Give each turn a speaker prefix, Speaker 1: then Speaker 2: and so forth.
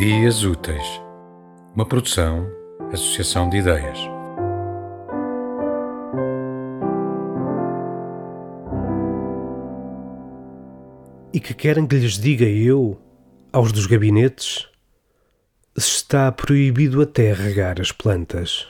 Speaker 1: dias Úteis, uma produção, associação de ideias.
Speaker 2: E que querem que lhes diga eu, aos dos gabinetes, se está proibido até regar as plantas.